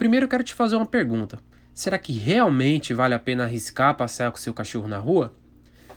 Primeiro eu quero te fazer uma pergunta. Será que realmente vale a pena arriscar passear com seu cachorro na rua?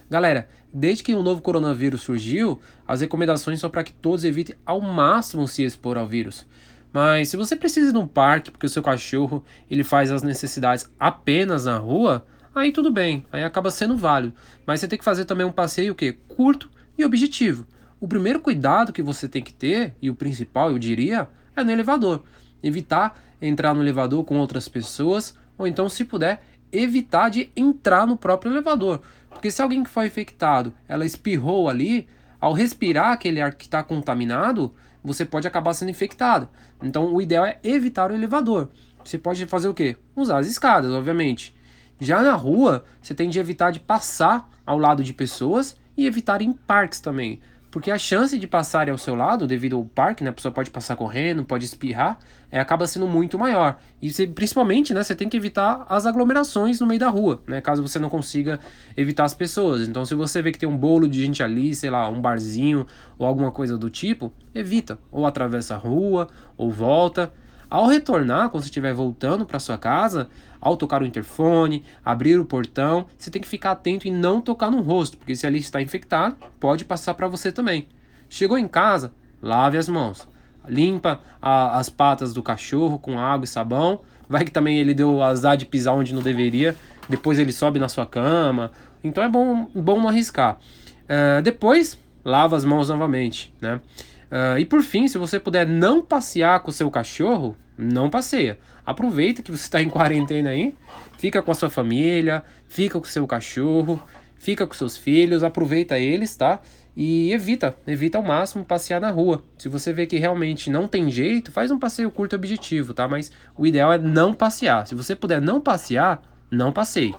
Galera, desde que o novo coronavírus surgiu, as recomendações são para que todos evitem ao máximo se expor ao vírus. Mas se você precisa ir num parque porque o seu cachorro ele faz as necessidades apenas na rua, aí tudo bem, aí acaba sendo válido. Mas você tem que fazer também um passeio que curto e objetivo. O primeiro cuidado que você tem que ter, e o principal eu diria, é no elevador. Evitar entrar no elevador com outras pessoas, ou então, se puder, evitar de entrar no próprio elevador. Porque se alguém que foi infectado, ela espirrou ali, ao respirar aquele ar que está contaminado, você pode acabar sendo infectado. Então, o ideal é evitar o elevador. Você pode fazer o quê? Usar as escadas, obviamente. Já na rua, você tem de evitar de passar ao lado de pessoas e evitar em parques também. Porque a chance de passarem ao seu lado, devido ao parque, né, a pessoa pode passar correndo, pode espirrar, é, acaba sendo muito maior. E você, principalmente, né, você tem que evitar as aglomerações no meio da rua, né, caso você não consiga evitar as pessoas. Então, se você vê que tem um bolo de gente ali, sei lá, um barzinho ou alguma coisa do tipo, evita. Ou atravessa a rua, ou volta. Ao retornar, quando você estiver voltando para sua casa, ao tocar o interfone, abrir o portão, você tem que ficar atento e não tocar no rosto, porque se ali está infectado, pode passar para você também. Chegou em casa, lave as mãos. Limpa a, as patas do cachorro com água e sabão. Vai que também ele deu azar de pisar onde não deveria. Depois ele sobe na sua cama. Então é bom, bom não arriscar. Uh, depois, lava as mãos novamente, né? Uh, e por fim, se você puder não passear com o seu cachorro, não passeia. Aproveita que você está em quarentena aí, fica com a sua família, fica com o seu cachorro, fica com seus filhos, aproveita eles, tá? E evita, evita ao máximo passear na rua. Se você vê que realmente não tem jeito, faz um passeio curto objetivo, tá? Mas o ideal é não passear. Se você puder não passear, não passeie.